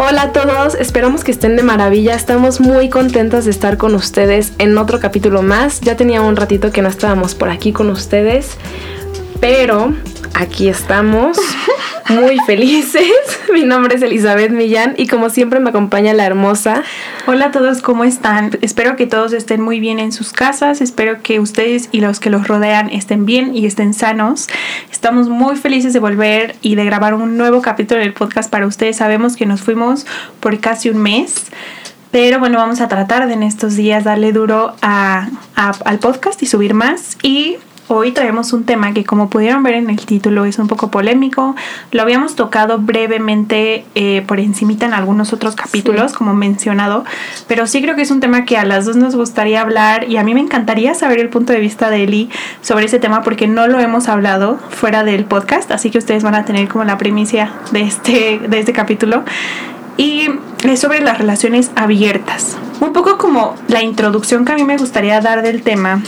Hola a todos, esperamos que estén de maravilla. Estamos muy contentos de estar con ustedes en otro capítulo más. Ya tenía un ratito que no estábamos por aquí con ustedes, pero aquí estamos muy felices. Mi nombre es Elizabeth Millán y como siempre me acompaña la hermosa. Hola a todos, ¿cómo están? Espero que todos estén muy bien en sus casas, espero que ustedes y los que los rodean estén bien y estén sanos. Estamos muy felices de volver y de grabar un nuevo capítulo del podcast para ustedes. Sabemos que nos fuimos por casi un mes. Pero bueno, vamos a tratar de en estos días darle duro a, al podcast y subir más. Y Hoy traemos un tema que como pudieron ver en el título es un poco polémico. Lo habíamos tocado brevemente eh, por encimita en algunos otros capítulos, como mencionado, pero sí creo que es un tema que a las dos nos gustaría hablar y a mí me encantaría saber el punto de vista de Eli sobre ese tema porque no lo hemos hablado fuera del podcast, así que ustedes van a tener como la primicia de este, de este capítulo. Y es sobre las relaciones abiertas. Un poco como la introducción que a mí me gustaría dar del tema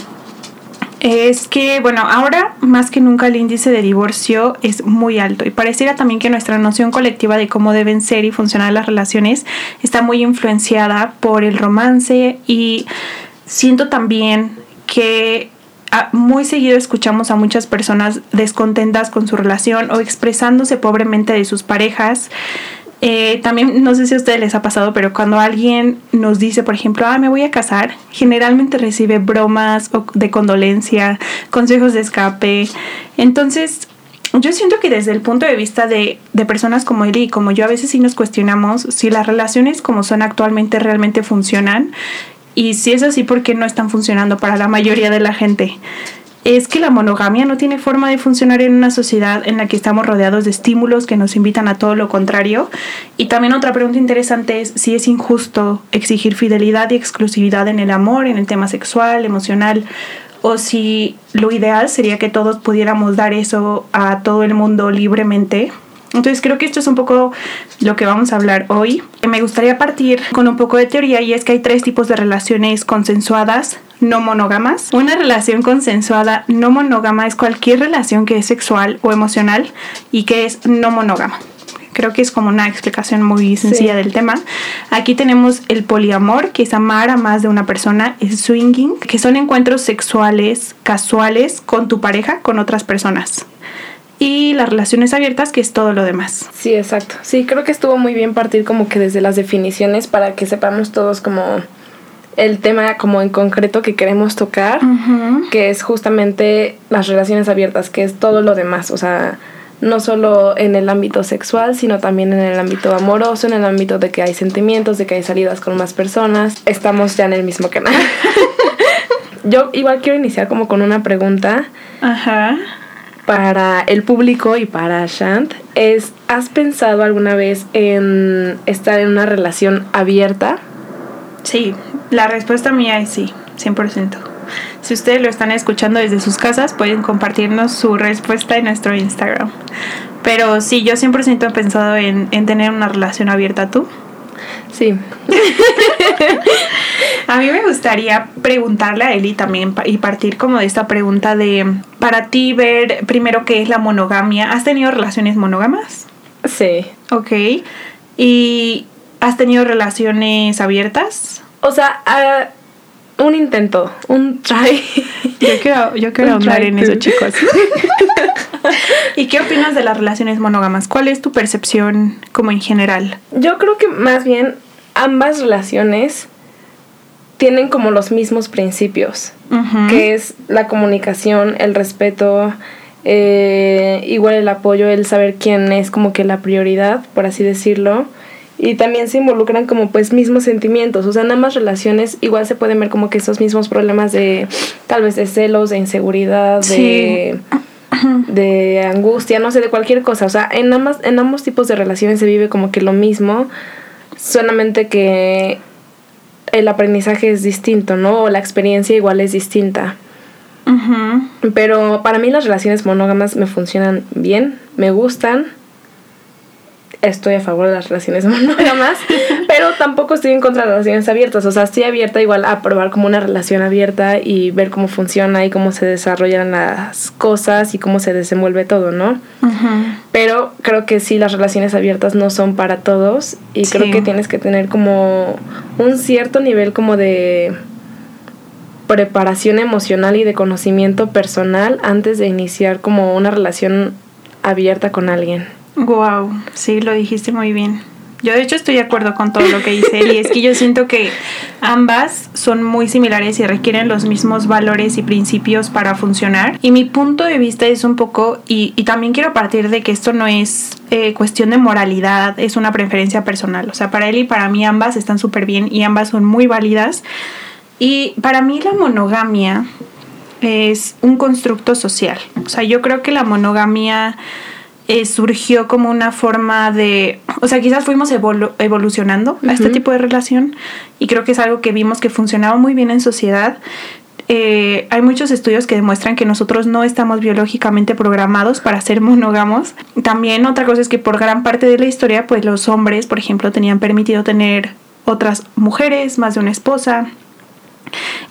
es que, bueno, ahora más que nunca el índice de divorcio es muy alto y pareciera también que nuestra noción colectiva de cómo deben ser y funcionar las relaciones está muy influenciada por el romance y siento también que ah, muy seguido escuchamos a muchas personas descontentas con su relación o expresándose pobremente de sus parejas eh, también no sé si a ustedes les ha pasado, pero cuando alguien nos dice, por ejemplo, ah, me voy a casar, generalmente recibe bromas de condolencia, consejos de escape. Entonces, yo siento que desde el punto de vista de, de personas como él y como yo, a veces sí nos cuestionamos si las relaciones como son actualmente realmente funcionan y si es así, ¿por qué no están funcionando para la mayoría de la gente? Es que la monogamia no tiene forma de funcionar en una sociedad en la que estamos rodeados de estímulos que nos invitan a todo lo contrario. Y también otra pregunta interesante es si es injusto exigir fidelidad y exclusividad en el amor, en el tema sexual, emocional, o si lo ideal sería que todos pudiéramos dar eso a todo el mundo libremente entonces creo que esto es un poco lo que vamos a hablar hoy. Me gustaría partir con un poco de teoría y es que hay tres tipos de relaciones consensuadas no monógamas. Una relación consensuada no monógama es cualquier relación que es sexual o emocional y que es no monógama. Creo que es como una explicación muy sencilla del tema. Aquí tenemos el poliamor, que es amar a más de una persona, es swinging, que son encuentros sexuales casuales con tu pareja, con otras personas y las relaciones abiertas, que es todo lo demás. Sí, exacto. Sí, creo que estuvo muy bien partir como que desde las definiciones para que sepamos todos como el tema como en concreto que queremos tocar, que es justamente las relaciones abiertas, que es todo lo demás, o sea, no solo en el ámbito sexual, sino también en el ámbito amoroso, en el ámbito de que hay sentimientos, de que hay salidas con más personas. Estamos ya en el mismo canal. Yo igual quiero iniciar como con una pregunta. Ajá para el público y para Shant ¿has pensado alguna vez en estar en una relación abierta? Sí, la respuesta mía es sí, 100%. Si ustedes lo están escuchando desde sus casas, pueden compartirnos su respuesta en nuestro Instagram. Pero sí, yo 100% he pensado en, en tener una relación abierta. ¿Tú? Sí. a mí me gustaría preguntarle a Eli también y partir como de esta pregunta de, para ti, ver primero qué es la monogamia. ¿Has tenido relaciones monógamas? Sí. Ok. ¿Y has tenido relaciones abiertas? O sea, un intento, un try. Yo quiero, yo quiero hablar en eso, chicos. ¿Y qué opinas de las relaciones monógamas? ¿Cuál es tu percepción como en general? Yo creo que más bien ambas relaciones tienen como los mismos principios, que es la comunicación, el respeto, eh, igual el apoyo, el saber quién es como que la prioridad, por así decirlo. Y también se involucran como pues mismos sentimientos, o sea, en ambas relaciones igual se pueden ver como que esos mismos problemas de tal vez de celos, de inseguridad, de de angustia, no sé, de cualquier cosa. O sea, en, ambas, en ambos tipos de relaciones se vive como que lo mismo, solamente que el aprendizaje es distinto, ¿no? O la experiencia igual es distinta. Pero para mí las relaciones monógamas me funcionan bien, me gustan. Estoy a favor de las relaciones monógamas, pero tampoco estoy en contra de las relaciones abiertas. O sea, estoy abierta igual a probar como una relación abierta y ver cómo funciona y cómo se desarrollan las cosas y cómo se desenvuelve todo, ¿no? Pero creo que sí, las relaciones abiertas no son para todos y creo que tienes que tener como un cierto nivel como de preparación emocional y de conocimiento personal antes de iniciar como una relación abierta con alguien. Wow, sí, lo dijiste muy bien. Yo de hecho estoy de acuerdo con todo lo que dice y es que yo siento que ambas son muy similares y requieren los mismos valores y principios para funcionar. Y mi punto de vista es un poco, y, también quiero partir de que esto no es eh, cuestión de moralidad, es una preferencia personal. O sea, para él y para mí ambas están súper bien y ambas son muy válidas. Y para mí la monogamia es un constructo social. O sea, yo creo que la monogamia eh, surgió como una forma de, o sea, quizás fuimos evolucionando a este tipo de relación y creo que es algo que vimos que funcionaba muy bien en sociedad. Eh, hay muchos estudios que demuestran que nosotros no estamos biológicamente programados para ser monógamos. También otra cosa es que por gran parte de la historia, pues los hombres, por ejemplo, tenían permitido tener otras mujeres, más de una esposa.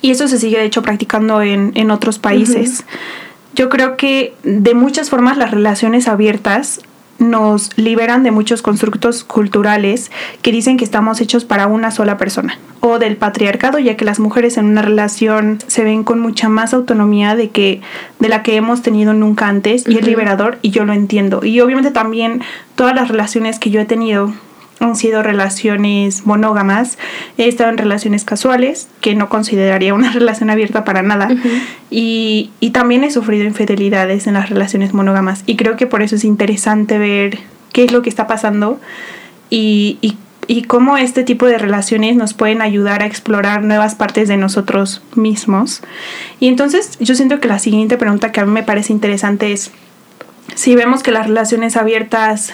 Y eso se sigue de hecho practicando en, en otros países. Yo creo que de muchas formas las relaciones abiertas nos liberan de muchos constructos culturales que dicen que estamos hechos para una sola persona. O del patriarcado ya que las mujeres en una relación se ven con mucha más autonomía de que de la que hemos tenido nunca antes y es liberador y yo lo entiendo. Y obviamente también todas las relaciones que yo he tenido han sido relaciones monógamas, he estado en relaciones casuales, que no consideraría una relación abierta para nada, y, también he sufrido infidelidades en las relaciones monógamas, y creo que por eso es interesante ver qué es lo que está pasando y, y, y cómo este tipo de relaciones nos pueden ayudar a explorar nuevas partes de nosotros mismos. Y entonces yo siento que la siguiente pregunta que a mí me parece interesante es, si vemos que las relaciones abiertas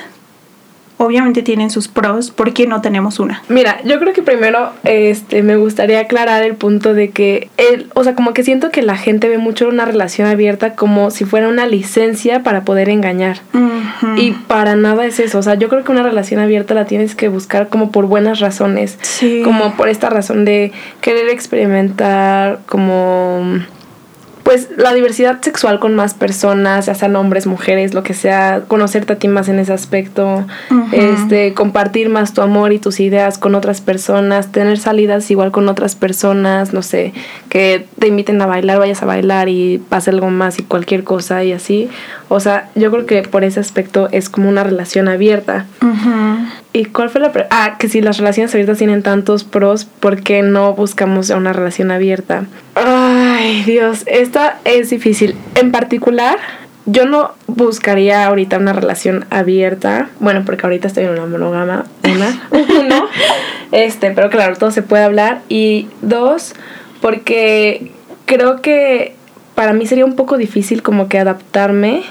obviamente tienen sus pros, ¿por qué no tenemos una? Mira, yo creo que primero este, me gustaría aclarar el punto de que, el, o sea, como que siento que la gente ve mucho una relación abierta como si fuera una licencia para poder engañar. Y para nada es eso, o sea, yo creo que una relación abierta la tienes que buscar como por buenas razones, sí. como por esta razón de querer experimentar, como pues la diversidad sexual con más personas, ya sean hombres, mujeres, lo que sea, conocerte a ti más en ese aspecto, este, compartir más tu amor y tus ideas con otras personas, tener salidas igual con otras personas, no sé, que te inviten a bailar, vayas a bailar y pase algo más y cualquier cosa y así. O sea, yo creo que por ese aspecto es como una relación abierta. ¿Y cuál fue la Ah, que si las relaciones abiertas tienen tantos pros, ¿por qué no buscamos una relación abierta? Ay, Dios, esta es difícil. En particular, yo no buscaría ahorita una relación abierta. Bueno, porque ahorita estoy en una monogama. Una. uno. Este, pero claro, todo se puede hablar. Y dos, porque creo que para mí sería un poco difícil como que adaptarme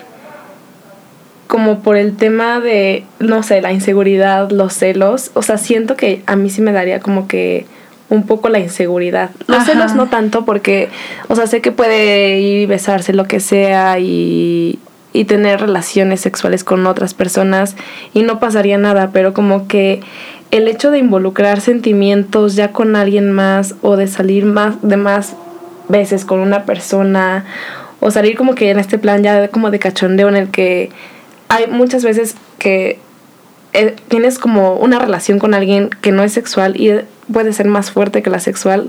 como por el tema de, no sé, la inseguridad, los celos. O sea, siento que a mí sí me daría como que un poco la inseguridad. Los celos no tanto porque, o sea, sé que puede ir y besarse lo que sea y, y tener relaciones sexuales con otras personas y no pasaría nada, pero como que el hecho de involucrar sentimientos ya con alguien más o de salir más de más veces con una persona o salir como que en este plan ya como de cachondeo en el que hay muchas veces que eh, tienes como una relación con alguien que no es sexual y puede ser más fuerte que la sexual.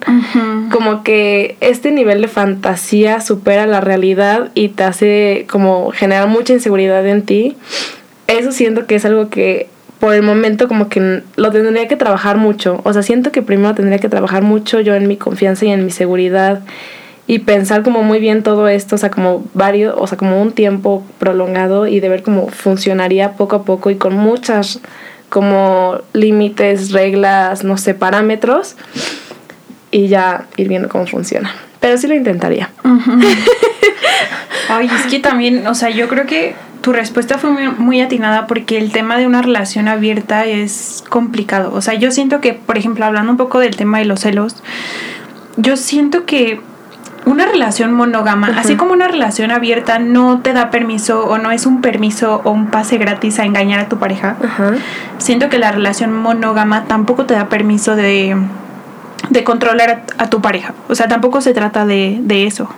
Como que este nivel de fantasía supera la realidad y te hace como generar mucha inseguridad en ti. Eso siento que es algo que por el momento como que lo tendría que trabajar mucho. O sea, siento que primero tendría que trabajar mucho yo en mi confianza y en mi seguridad y pensar como muy bien todo esto, o sea, como varios, o sea, como un tiempo prolongado y de ver cómo funcionaría poco a poco y con muchas como límites, reglas, no sé, parámetros y ya ir viendo cómo funciona. Pero sí lo intentaría. Ay, es que también, o sea, yo creo que tu respuesta fue muy, muy, atinada porque el tema de una relación abierta es complicado. O sea, yo siento que, por ejemplo, hablando un poco del tema de los celos, yo siento que una relación monógama, así como una relación abierta no te da permiso o no es un permiso o un pase gratis a engañar a tu pareja, siento que la relación monógama tampoco te da permiso de de controlar a, tu pareja. O sea, tampoco se trata de, de, eso.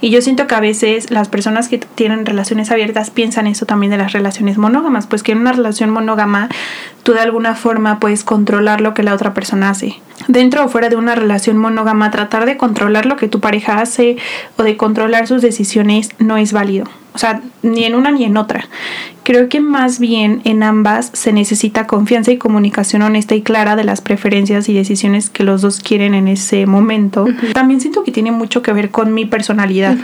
Y yo siento que a veces las personas que tienen relaciones abiertas piensan eso también de las relaciones monógamas, pues que en una relación monógama tú de alguna forma puedes controlar lo que la otra persona hace. Dentro o fuera de una relación monógama, tratar de controlar lo que tu pareja hace o de controlar sus decisiones no es válido. O sea, ni en una ni en otra. Creo que más bien en ambas se necesita confianza y comunicación honesta y clara de las preferencias y decisiones que los dos quieren en ese momento. También siento que tiene mucho que ver con mi personalidad.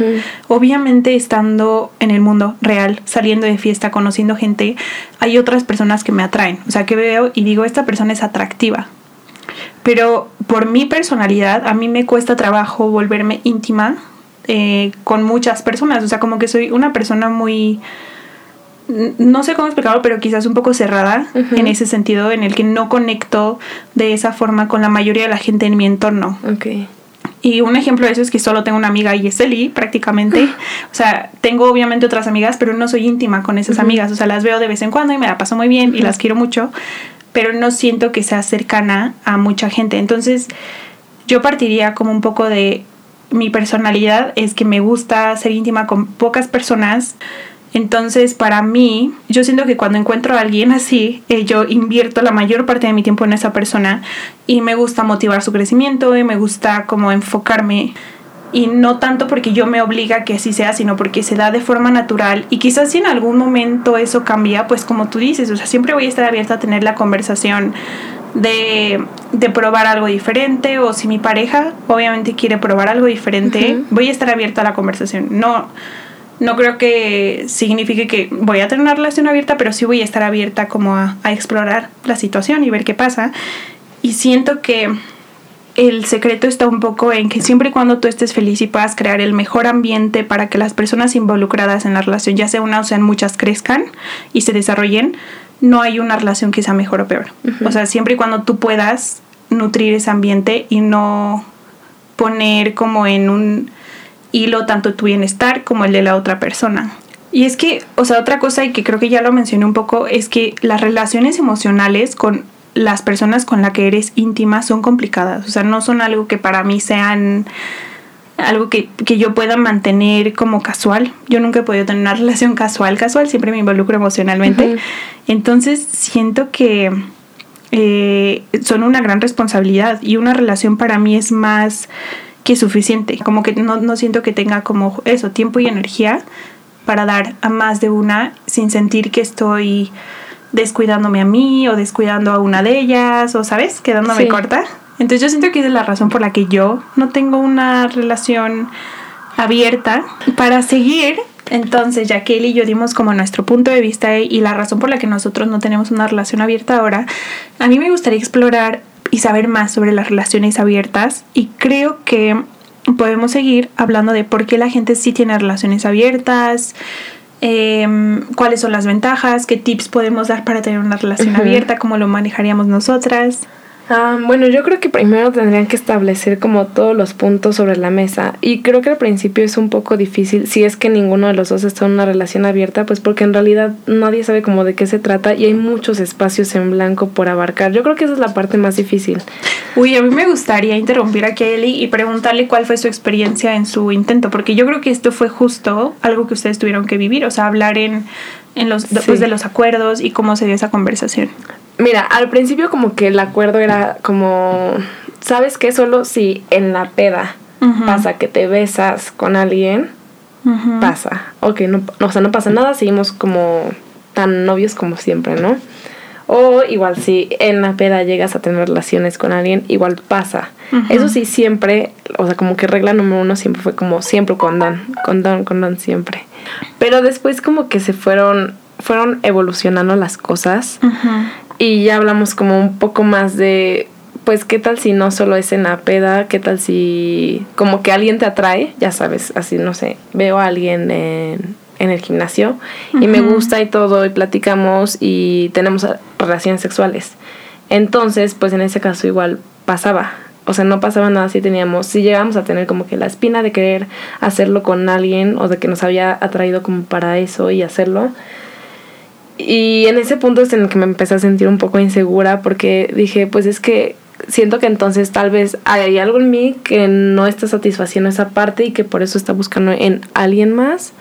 Obviamente estando en el mundo real, saliendo de fiesta, conociendo gente, hay otras personas que me atraen. O sea, que veo y digo, esta persona es atractiva. Pero por mi personalidad, a mí me cuesta trabajo volverme íntima eh, con muchas personas. O sea, como que soy una persona muy no sé cómo explicarlo, pero quizás un poco cerrada en ese sentido, en el que no conecto de esa forma con la mayoría de la gente en mi entorno. Okay. Y un ejemplo de eso es que solo tengo una amiga y es Eli, prácticamente. o sea, tengo obviamente otras amigas, pero no soy íntima con esas amigas. O sea, las veo de vez en cuando y me la paso muy bien y las quiero mucho, pero no siento que sea cercana a mucha gente. Entonces, yo partiría como un poco de mi personalidad es que me gusta ser íntima con pocas personas. Entonces, para mí, yo siento que cuando encuentro a alguien así, eh, yo invierto la mayor parte de mi tiempo en esa persona y me gusta motivar su crecimiento y me gusta como enfocarme y no tanto porque yo me obliga a que así sea, sino porque se da de forma natural y quizás si en algún momento eso cambia, pues como tú dices, o sea, siempre voy a estar abierta a tener la conversación de, de, probar algo diferente o si mi pareja obviamente quiere probar algo diferente, voy a estar abierta a la conversación. No, no creo que signifique que voy a tener una relación abierta, pero sí voy a estar abierta como a, a explorar la situación y ver qué pasa. Y siento que el secreto está un poco en que siempre y cuando tú estés feliz y puedas crear el mejor ambiente para que las personas involucradas en la relación, ya sea una o sean muchas, crezcan y se desarrollen, no hay una relación que sea mejor o peor. O sea, siempre y cuando tú puedas nutrir ese ambiente y no poner como en un hilo tanto tu bienestar como el de la otra persona. Y es que, o sea, otra cosa y que creo que ya lo mencioné un poco es que las relaciones emocionales con las personas con las que eres íntima son complicadas. O sea, no son algo que para mí sean algo que, yo pueda mantener como casual. Yo nunca he podido tener una relación casual, casual, siempre me involucro emocionalmente. Entonces siento que eh, son una gran responsabilidad y una relación para mí es más que suficiente. Como que no, no siento que tenga como eso, tiempo y energía para dar a más de una sin sentir que estoy descuidándome a mí o descuidando a una de ellas o, ¿sabes? Quedándome corta. Entonces yo siento que esa es la razón por la que yo no tengo una relación abierta para seguir. Entonces, ya que él y yo dimos como nuestro punto de vista y la razón por la que nosotros no tenemos una relación abierta ahora, a mí me gustaría explorar y saber más sobre las relaciones abiertas y creo que podemos seguir hablando de por qué la gente sí tiene relaciones abiertas, em, cuáles son las ventajas, qué tips podemos dar para tener una relación abierta, cómo lo manejaríamos nosotras. Ah, bueno, yo creo que primero tendrían que establecer como todos los puntos sobre la mesa y creo que al principio es un poco difícil si es que ninguno de los dos está en una relación abierta, pues porque en realidad nadie sabe como de qué se trata y hay muchos espacios en blanco por abarcar. Yo creo que esa es la parte más difícil. Uy, a mí me gustaría interrumpir a Kelly y preguntarle cuál fue su experiencia en su intento, porque yo creo que esto fue justo algo que ustedes tuvieron que vivir, o sea, hablar en, en los, después de los acuerdos y cómo se dio esa conversación. Mira, al principio como que el acuerdo era como, ¿sabes qué? Solo si en la peda pasa que te besas con alguien, pasa. Ok, no, o sea, no pasa nada, seguimos como tan novios como siempre, ¿no? O igual si en la peda llegas a tener relaciones con alguien, igual pasa. Eso sí, siempre, o sea, como que regla número uno siempre fue como siempre con condón, condón siempre. Pero después como que se fueron, fueron evolucionando las cosas. Y ya hablamos como un poco más de, pues, ¿qué tal si no solo es en la peda? ¿Qué tal si como que alguien te atrae? Ya sabes, así, no sé, veo a alguien en, en el gimnasio y me gusta y todo y platicamos y tenemos relaciones sexuales. Entonces, pues en ese caso igual pasaba. o sea, no pasaba nada si teníamos, si llegábamos a tener como que la espina de querer hacerlo con alguien o de que nos había atraído como para eso y hacerlo. Y en ese punto es en el que me empecé a sentir un poco insegura porque dije, pues es que siento que entonces tal vez hay algo en mí que no está satisfaciendo esa parte y que por eso está buscando en alguien más.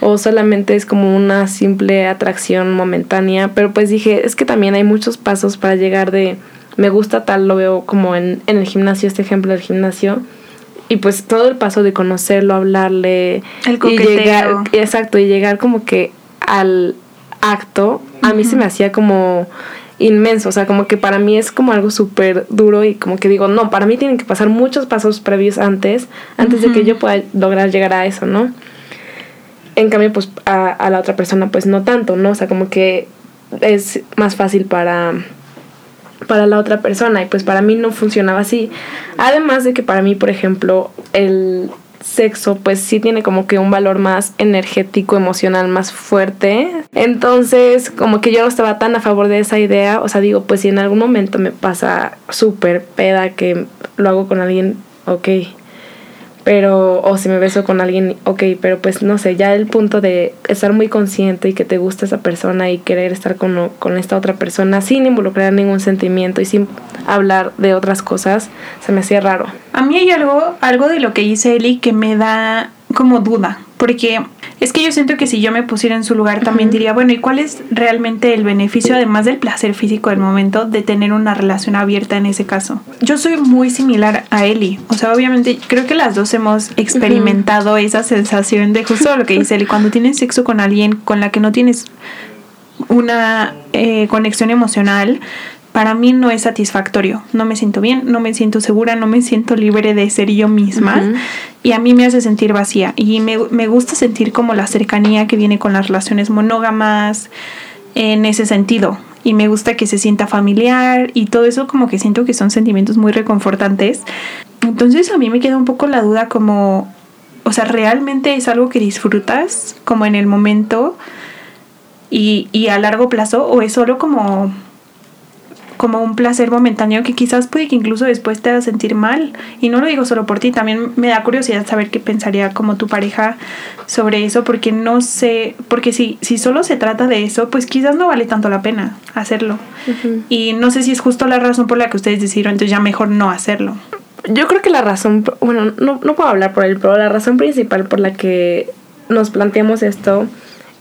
O solamente es como una simple atracción momentánea. Pero pues dije, es que también hay muchos pasos para llegar de me gusta tal, lo veo como en, en el gimnasio, este ejemplo del gimnasio. Y pues todo el paso de conocerlo, hablarle. El y llegar, exacto, y llegar como que al acto, a mí se me hacía como inmenso, o sea, como que para mí es como algo súper duro y como que digo, no, para mí tienen que pasar muchos pasos previos antes, antes de que yo pueda lograr llegar a eso, ¿no? En cambio, pues a, a la otra persona, pues no tanto, ¿no? O sea, como que es más fácil para para la otra persona y pues para mí no funcionaba así. Además de que para mí, por ejemplo, el sexo pues sí tiene como que un valor más energético, emocional más fuerte. Entonces como que yo no estaba tan a favor de esa idea. O sea, digo, pues si en algún momento me pasa súper peda que lo hago con alguien, ok pero o si me beso con alguien, ok, pero pues no sé, ya el punto de estar muy consciente y que te gusta esa persona y querer estar con, con esta otra persona sin involucrar ningún sentimiento y sin hablar de otras cosas, se me hacía raro. A mí hay algo, algo de lo que dice Eli que me da como duda, porque es que yo siento que si yo me pusiera en su lugar también diría, bueno, ¿y cuál es realmente el beneficio, además del placer físico del momento, de tener una relación abierta en ese caso? Yo soy muy similar a Eli, o sea, obviamente creo que las dos hemos experimentado esa sensación de justo lo que dice Eli, cuando tienes sexo con alguien con la que no tienes una eh, conexión emocional, para mí no es satisfactorio. No me siento bien, no me siento segura, no me siento libre de ser yo misma. Y a mí me hace sentir vacía. Y me, me, gusta sentir como la cercanía que viene con las relaciones monógamas en ese sentido. Y me gusta que se sienta familiar y todo eso como que siento que son sentimientos muy reconfortantes. Entonces a mí me queda un poco la duda como, o sea, ¿realmente es algo que disfrutas como en el momento y, y a largo plazo o es solo como como un placer momentáneo que quizás puede que incluso después te haga sentir mal. Y no lo digo solo por ti, también me da curiosidad saber qué pensaría como tu pareja sobre eso, porque no sé, porque si, si solo se trata de eso, pues quizás no vale tanto la pena hacerlo. Y no sé si es justo la razón por la que ustedes decidieron, entonces ya mejor no hacerlo. Yo creo que la razón, bueno, no, no puedo hablar por él, pero la razón principal por la que nos planteamos esto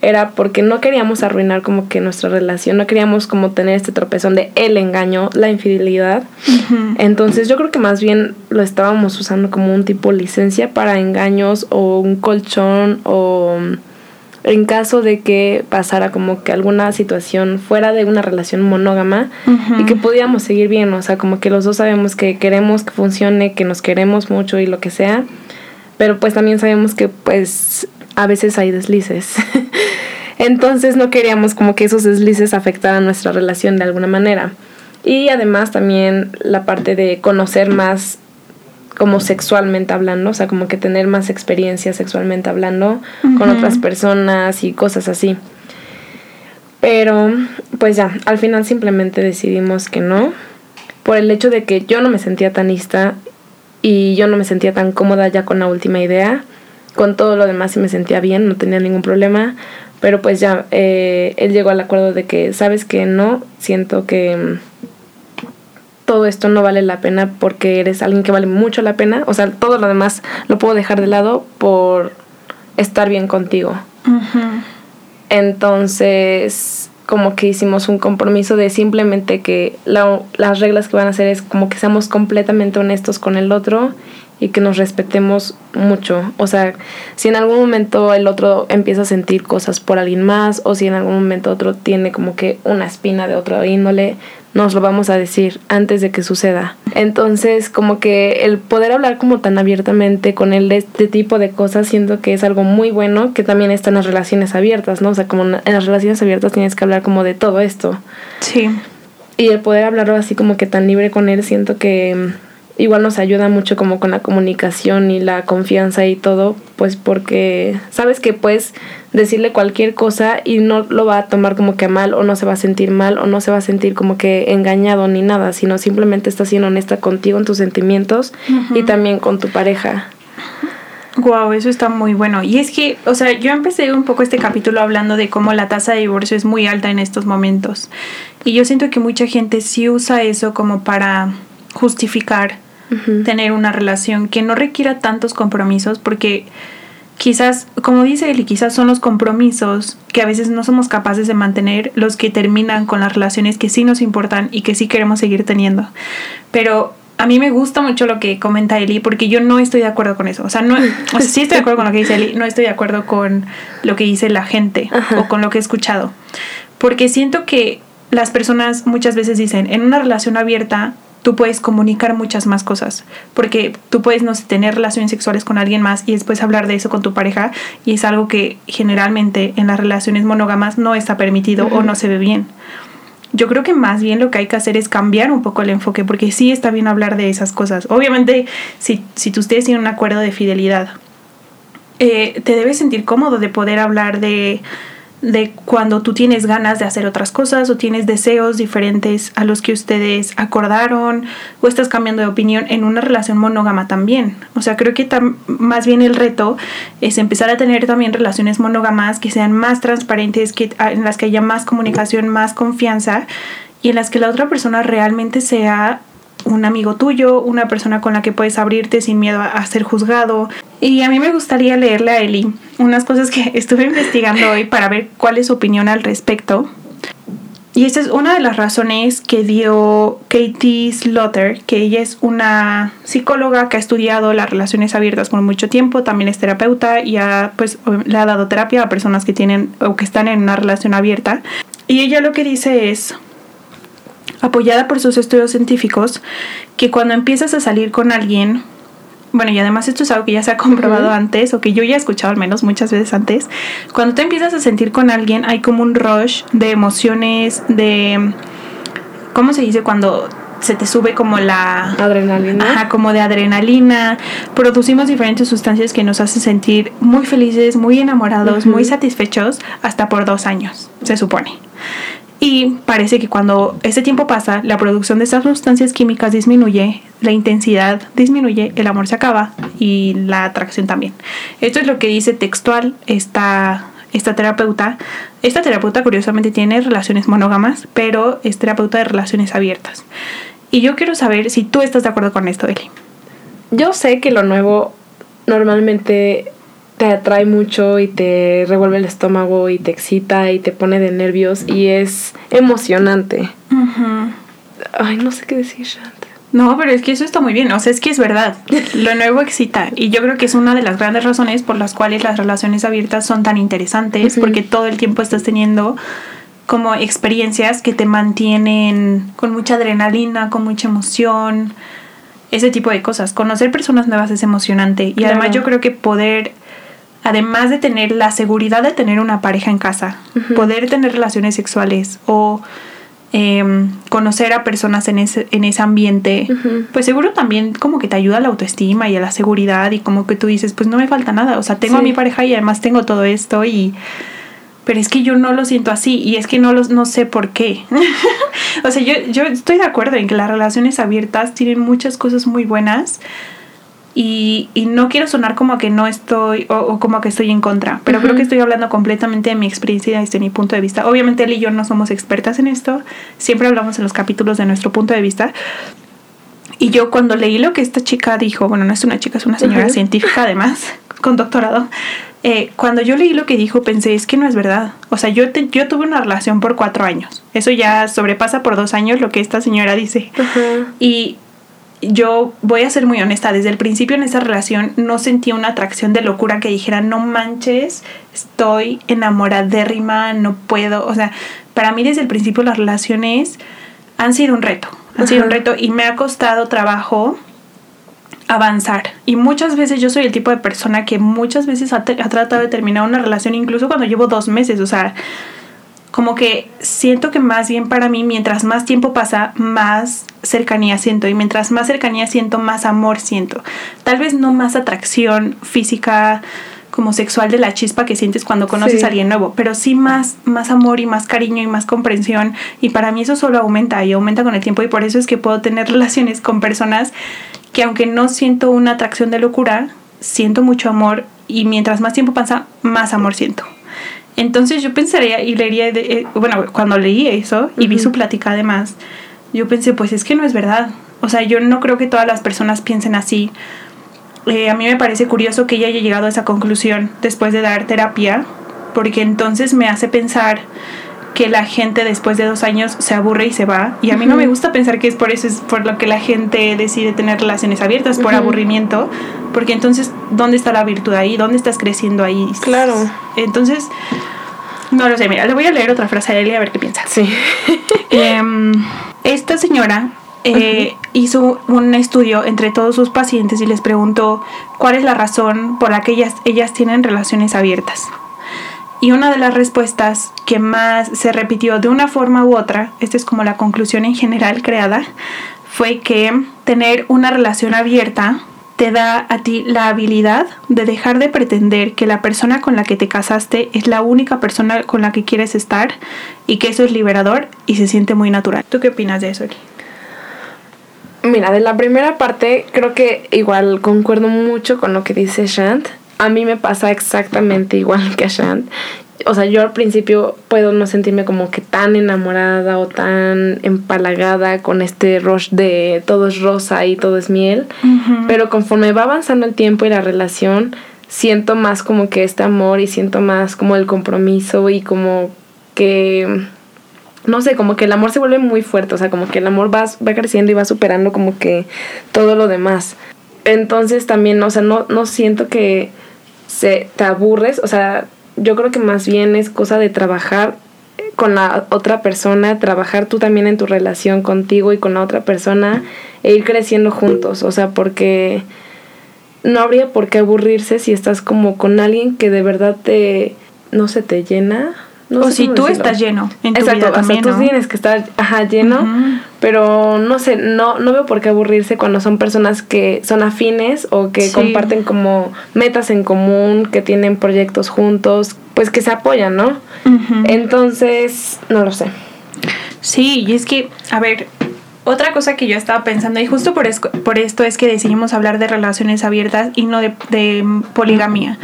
era porque no queríamos arruinar como que nuestra relación, no queríamos como tener este tropezón de el engaño, la infidelidad. Entonces yo creo que más bien lo estábamos usando como un tipo licencia para engaños o un colchón o en caso de que pasara como que alguna situación fuera de una relación monógama y que pudiéramos seguir bien, o sea, como que los dos sabemos que queremos que funcione, que nos queremos mucho y lo que sea, pero pues también sabemos que pues a veces hay deslices. Entonces no queríamos como que esos deslices afectaran nuestra relación de alguna manera. Y además también la parte de conocer más como sexualmente hablando, o sea, como que tener más experiencia sexualmente hablando con otras personas y cosas así. Pero pues ya, al final simplemente decidimos que no, por el hecho de que yo no me sentía tan lista y yo no me sentía tan cómoda ya con la última idea con todo lo demás sí me sentía bien, no tenía ningún problema, pero pues ya eh, él llegó al acuerdo de que, sabes que no, siento que mm, todo esto no vale la pena porque eres alguien que vale mucho la pena, o sea, todo lo demás lo puedo dejar de lado por estar bien contigo. Entonces, como que hicimos un compromiso de simplemente que las reglas que van a hacer es como que seamos completamente honestos con el otro y que nos respetemos mucho. O sea, si en algún momento el otro empieza a sentir cosas por alguien más o si en algún momento otro tiene como que una espina de otro índole, nos lo vamos a decir antes de que suceda. Entonces, como que el poder hablar como tan abiertamente con él de este tipo de cosas, siento que es algo muy bueno, que también está en las relaciones abiertas, ¿no? O sea, como en las relaciones abiertas tienes que hablar como de todo esto. Sí. Y el poder hablarlo así como que tan libre con él, siento que igual nos ayuda mucho como con la comunicación y la confianza y todo, pues porque sabes que puedes decirle cualquier cosa y no lo va a tomar como que mal o no se va a sentir mal o no se va a sentir como que engañado ni nada, sino simplemente está siendo honesta contigo en tus sentimientos y también con tu pareja. Wow, eso está muy bueno. Y es que, o sea, yo empecé un poco este capítulo hablando de cómo la tasa de divorcio es muy alta en estos momentos. Y yo siento que mucha gente sí usa eso como para justificar tener una relación que no requiera tantos compromisos porque quizás, como dice él, quizás son los compromisos que a veces no somos capaces de mantener los que terminan con las relaciones que sí nos importan y que sí queremos seguir teniendo. Pero a mí me gusta mucho lo que comenta Eli porque yo no estoy de acuerdo con eso. O sea, no, o sea, sí estoy de acuerdo con lo que dice Eli, no estoy de acuerdo con lo que dice la gente o con lo que he escuchado. Porque siento que las personas muchas veces dicen, en una relación abierta tú puedes comunicar muchas más cosas, porque tú puedes no tener relaciones sexuales con alguien más y después hablar de eso con tu pareja y es algo que generalmente en las relaciones monógamas no está permitido o no se ve bien. Yo creo que más bien lo que hay que hacer es cambiar un poco el enfoque, porque sí está bien hablar de esas cosas. Obviamente, si, si ustedes tienen un acuerdo de fidelidad, eh, te debes sentir cómodo de poder hablar de de cuando tú tienes ganas de hacer otras cosas o tienes deseos diferentes a los que ustedes acordaron o estás cambiando de opinión en una relación monógama también. O sea, creo que más bien el reto es empezar a tener también relaciones monógamas que sean más transparentes, que, en las que haya más comunicación, más confianza y en las que la otra persona realmente sea un amigo tuyo, una persona con la que puedes abrirte sin miedo a, ser juzgado. Y a mí me gustaría leerle a Eli unas cosas que estuve investigando hoy para ver cuál es su opinión al respecto. Y esta es una de las razones que dio Katie Slaughter, que ella es una psicóloga que ha estudiado las relaciones abiertas por mucho tiempo, también es terapeuta y ha, pues, le ha dado terapia a personas que tienen o que están en una relación abierta. Y ella lo que dice es, apoyada por sus estudios científicos, que cuando empiezas a salir con alguien, bueno, y además esto es algo que ya se ha comprobado antes, o que yo ya he escuchado al menos muchas veces antes, cuando te empiezas a sentir con alguien hay como un rush de emociones, de... ¿Cómo se dice? Cuando se te sube como la adrenalina. Ajá, como de adrenalina. Producimos diferentes sustancias que nos hacen sentir muy felices, muy enamorados, muy satisfechos, hasta por dos años, se supone. Y parece que cuando ese tiempo pasa, la producción de estas sustancias químicas disminuye, la intensidad disminuye, el amor se acaba y la atracción también. Esto es lo que dice textual esta, esta terapeuta. Esta terapeuta curiosamente tiene relaciones monógamas, pero es terapeuta de relaciones abiertas. Y yo quiero saber si tú estás de acuerdo con esto, Eli. Yo sé que lo nuevo normalmente te atrae mucho y te revuelve el estómago y te excita y te pone de nervios y es emocionante. Ay, no sé qué decir, No, pero es que eso está muy bien, o sea, es que es verdad. Lo nuevo excita y yo creo que es una de las grandes razones por las cuales las relaciones abiertas son tan interesantes, porque todo el tiempo estás teniendo como experiencias que te mantienen con mucha adrenalina, con mucha emoción, ese tipo de cosas. Conocer personas nuevas es emocionante y además yo creo que poder además de tener la seguridad de tener una pareja en casa, poder tener relaciones sexuales o em, conocer a personas en ese, en ese ambiente, pues seguro también como que te ayuda a la autoestima y a la seguridad y como que tú dices, pues no me falta nada, o sea, tengo a mi pareja y además tengo todo esto y... Pero es que yo no lo siento así y es que no, los, no sé por qué. o sea, yo, yo estoy de acuerdo en que las relaciones abiertas tienen muchas cosas muy buenas, y, y, no quiero sonar como que no estoy o, como que estoy en contra, pero creo que estoy hablando completamente de mi experiencia y desde mi punto de vista. Obviamente él y yo no somos expertas en esto, siempre hablamos en los capítulos de nuestro punto de vista. Y yo cuando leí lo que esta chica dijo, bueno, no es una chica, es una señora científica además, con doctorado, eh, cuando yo leí lo que dijo pensé, es que no es verdad. O sea, yo, yo tuve una relación por cuatro años. Eso ya sobrepasa por dos años lo que esta señora dice. Y yo voy a ser muy honesta, desde el principio en esa relación no sentía una atracción de locura que dijera, no manches, estoy enamoradérrima, no puedo. O sea, para mí desde el principio las relaciones han sido un reto, han sido un reto y me ha costado trabajo avanzar. Y muchas veces yo soy el tipo de persona que muchas veces ha, ha tratado de terminar una relación incluso cuando llevo dos meses, o sea como que siento que más bien para mí, mientras más tiempo pasa, más cercanía siento. Y mientras más cercanía siento, más amor siento. Tal vez no más atracción física como sexual de la chispa que sientes cuando conoces a alguien nuevo, pero sí más, más amor y más cariño y más comprensión. Y para mí eso solo aumenta y aumenta con el tiempo y por eso es que puedo tener relaciones con personas que aunque no siento una atracción de locura, siento mucho amor y mientras más tiempo pasa, más amor siento. Entonces yo pensaría y leería, de, eh, bueno, cuando leí eso y vi su plática además, yo pensé, pues es que no es verdad. O sea, yo no creo que todas las personas piensen así. Eh, a mí me parece curioso que ella haya llegado a esa conclusión después de dar terapia, porque entonces me hace pensar que la gente después de dos años se aburre y se va. Y a mí no me gusta pensar que es por eso, es por lo que la gente decide tener relaciones abiertas, por aburrimiento, porque entonces, ¿dónde está la virtud ahí? ¿Dónde estás creciendo ahí? Claro. Entonces, no lo sé, mira, le voy a leer otra frase a Eli a ver qué piensa. Sí. Em, esta señora eh, hizo un estudio entre todos sus pacientes y les preguntó cuál es la razón por la que ellas, ellas tienen relaciones abiertas. Y una de las respuestas que más se repitió de una forma u otra, esta es como la conclusión en general creada, fue que tener una relación abierta te da a ti la habilidad de dejar de pretender que la persona con la que te casaste es la única persona con la que quieres estar y que eso es liberador y se siente muy natural. ¿Tú qué opinas de eso, Eli? Mira, de la primera parte creo que igual concuerdo mucho con lo que dice Shant a mí me pasa exactamente igual que a Shant. O sea, yo al principio puedo no sentirme como que tan enamorada o tan empalagada con este rush de todo es rosa y todo es miel. Pero conforme va avanzando el tiempo y la relación, siento más como que este amor y siento más como el compromiso y como que no sé, como que el amor se vuelve muy fuerte, o sea, como que el amor va, va creciendo y va superando como que todo lo demás. Entonces también, o sea, no, no siento que se, te aburres, o sea, yo creo que más bien es cosa de trabajar con la otra persona, trabajar tú también en tu relación contigo y con la otra persona e ir creciendo juntos, o sea, porque no habría por qué aburrirse si estás como con alguien que de verdad te, no se te llena, o si tú estás lleno en tu Exacto, vida también, tú tienes que estar ajá, lleno, pero no sé, no, no veo por qué aburrirse cuando son personas que son afines o que comparten como metas en común, que tienen proyectos juntos, pues que se apoyan, ¿no? Entonces, no lo sé. Sí, y es que, a ver, otra cosa que yo estaba pensando, y justo por, por esto es que decidimos hablar de relaciones abiertas y no de, poligamía.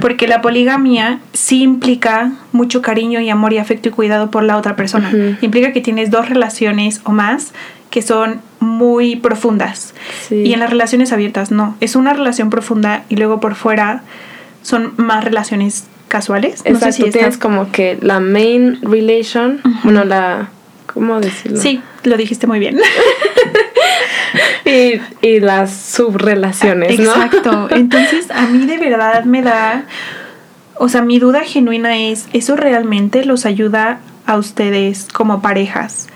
Porque la poligamía sí implica mucho cariño y amor y afecto y cuidado por la otra persona. Implica que tienes dos relaciones o más que son muy profundas. Y en las relaciones abiertas no. Es una relación profunda y luego por fuera son más relaciones casuales. Exacto, no sé si tienes como que la main relation, bueno, la ¿Cómo decirlo? Sí, lo dijiste muy bien. y, y, las subrelaciones, ¿no? Exacto. Entonces, a mí de verdad me da. O sea, mi duda genuina es: ¿eso realmente los ayuda a ustedes como parejas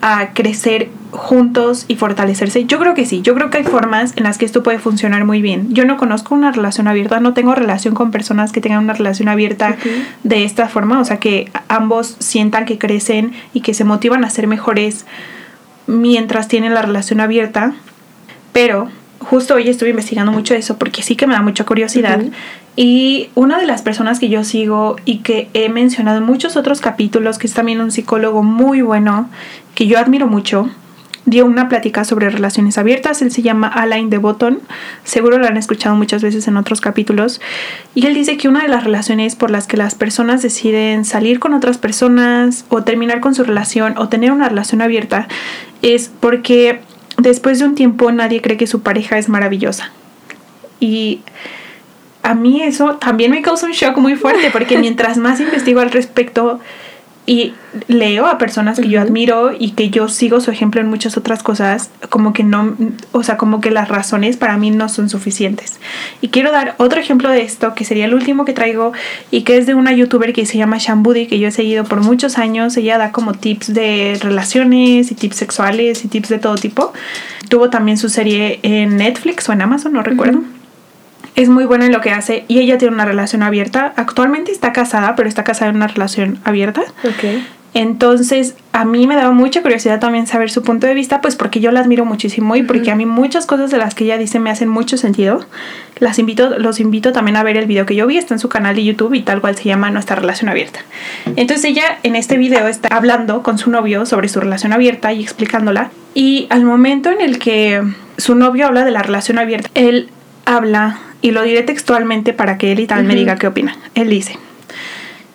a crecer juntos y fortalecerse? Yo creo que sí, yo creo que hay formas en las que esto puede funcionar muy bien. Yo no conozco una relación abierta, no tengo relación con personas que tengan una relación abierta de esta forma, o sea, que ambos sientan que crecen y que se motivan a ser mejores mientras tienen la relación abierta, pero justo hoy estuve investigando mucho eso porque sí que me da mucha curiosidad. Y una de las personas que yo sigo y que he mencionado en muchos otros capítulos, que es también un psicólogo muy bueno, que yo admiro mucho, dio una plática sobre relaciones abiertas. Él se llama Alain de Botton. Seguro lo han escuchado muchas veces en otros capítulos. Y él dice que una de las relaciones por las que las personas deciden salir con otras personas o terminar con su relación o tener una relación abierta es porque después de un tiempo nadie cree que su pareja es maravillosa. Y a mí eso también me causa un shock muy fuerte porque mientras más investigo al respecto, y leo a personas que yo admiro y que yo sigo su ejemplo en muchas otras cosas, como que no, o sea, como que las razones para mí no son suficientes. Y quiero dar otro ejemplo de esto, que sería el último que traigo y que es de una youtuber que se llama Shambudi, que yo he seguido por muchos años. Ella da como tips de relaciones y tips sexuales y tips de todo tipo. Tuvo también su serie en Netflix o en Amazon, no recuerdo. Es muy buena en lo que hace y ella tiene una relación abierta. Actualmente está casada, pero está casada en una relación abierta. Ok. Entonces, a mí me daba mucha curiosidad también saber su punto de vista, pues porque yo la admiro muchísimo y porque a mí muchas cosas de las que ella dice me hacen mucho sentido. Las invito, los invito también a ver el video que yo vi, está en su canal de YouTube y tal cual se llama Nuestra relación abierta. Entonces ella en este video está hablando con su novio sobre su relación abierta y explicándola. Y al momento en el que su novio habla de la relación abierta, él habla, y lo diré textualmente para que él y tal me diga qué opina. Él dice,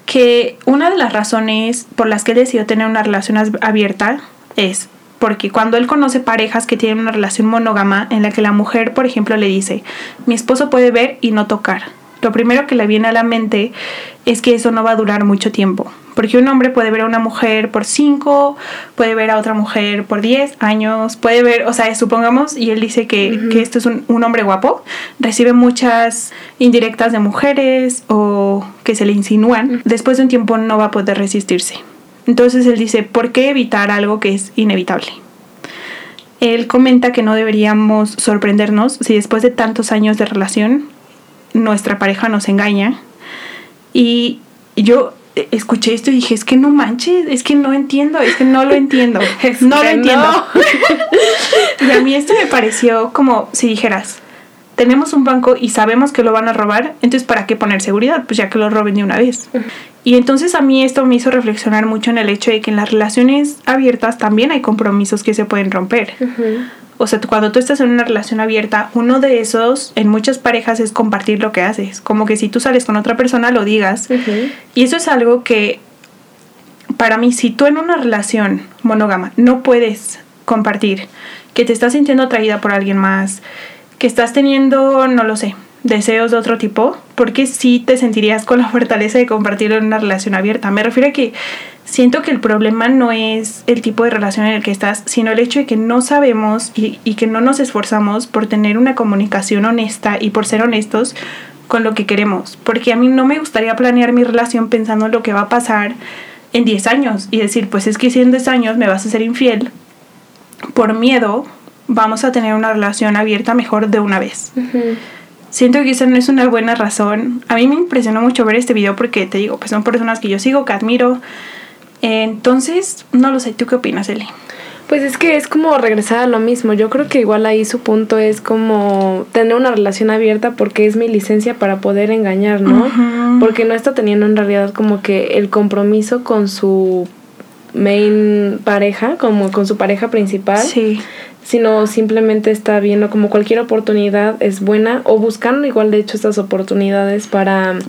que una de las razones por las que él decidió tener una relación abierta es porque cuando él conoce parejas que tienen una relación monógama en la que la mujer, por ejemplo, le dice, mi esposo puede ver y no tocar, lo primero que le viene a la mente es que eso no va a durar mucho tiempo. Porque un hombre puede ver a una mujer por 5, puede ver a otra mujer por 10 años, puede ver, o sea, supongamos, y él dice que, que esto es un, un, hombre guapo, recibe muchas indirectas de mujeres o que se le insinúan, después de un tiempo no va a poder resistirse. Entonces él dice, ¿por qué evitar algo que es inevitable? Él comenta que no deberíamos sorprendernos si después de tantos años de relación nuestra pareja nos engaña. Y yo escuché esto y dije, es que no manches, es que no entiendo, es que no lo entiendo, no lo entiendo. y a mí esto me pareció como si dijeras, tenemos un banco y sabemos que lo van a robar, entonces ¿para qué poner seguridad? Pues ya que lo roben de una vez. Y entonces a mí esto me hizo reflexionar mucho en el hecho de que en las relaciones abiertas también hay compromisos que se pueden romper o sea, cuando tú estás en una relación abierta, uno de esos en muchas parejas es compartir lo que haces. Como que si tú sales con otra persona, lo digas. Y eso es algo que, para mí, si tú en una relación monógama no puedes compartir, que te estás sintiendo atraída por alguien más, que estás teniendo, no lo sé, deseos de otro tipo, porque sí te sentirías con la fortaleza de compartirlo en una relación abierta. Me refiero a que siento que el problema no es el tipo de relación en el que estás, sino el hecho de que no sabemos y, y, que no nos esforzamos por tener una comunicación honesta y por ser honestos con lo que queremos. Porque a mí no me gustaría planear mi relación pensando en lo que va a pasar en 10 años y decir, pues es que si en 10 años me vas a ser infiel, por miedo vamos a tener una relación abierta mejor de una vez. Siento que esa no es una buena razón. A mí me impresionó mucho ver este video porque te digo, pues son personas que yo sigo, que admiro, entonces, no lo sé, ¿tú qué opinas, Eli? Pues es que es como regresar a lo mismo. Yo creo que igual ahí su punto es como tener una relación abierta porque es mi licencia para poder engañar, ¿no? Porque no está teniendo en realidad como que el compromiso con su main pareja, como con su pareja principal. Sí. Sino simplemente está viendo como cualquier oportunidad es buena o buscando igual de hecho estas oportunidades para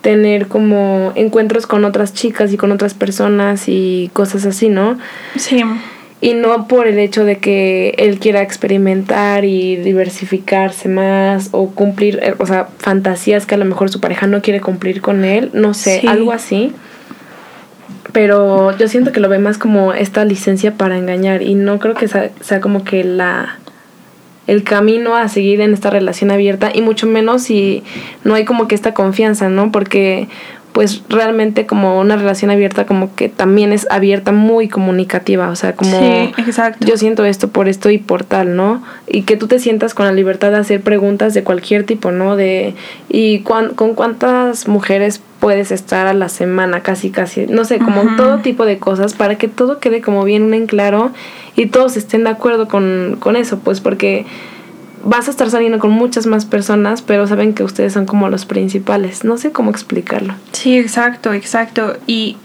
tener como encuentros con otras chicas y con otras personas y cosas así, ¿no? Sí. Y no por el hecho de que él quiera experimentar y diversificarse más o cumplir, eh, o sea, fantasías que a lo mejor su pareja no quiere cumplir con él, no sé, algo así. Pero yo siento que lo ve más como esta licencia para engañar y no creo que sea, sea como que la el camino a seguir en esta relación abierta y mucho menos si no hay como que esta confianza, ¿no? Porque pues realmente como una relación abierta como que también es abierta muy comunicativa, o sea, como sí, exacto. yo siento esto por esto y por tal, ¿no? Y que tú te sientas con la libertad de hacer preguntas de cualquier tipo, ¿no? De y con cuántas mujeres puedes estar a la semana, casi casi, no sé, como todo tipo de cosas para que todo quede como bien en claro y todos estén de acuerdo con, con eso, pues porque vas a estar saliendo con muchas más personas, pero saben que ustedes son como los principales. No sé cómo explicarlo. Sí, exacto, exacto. Y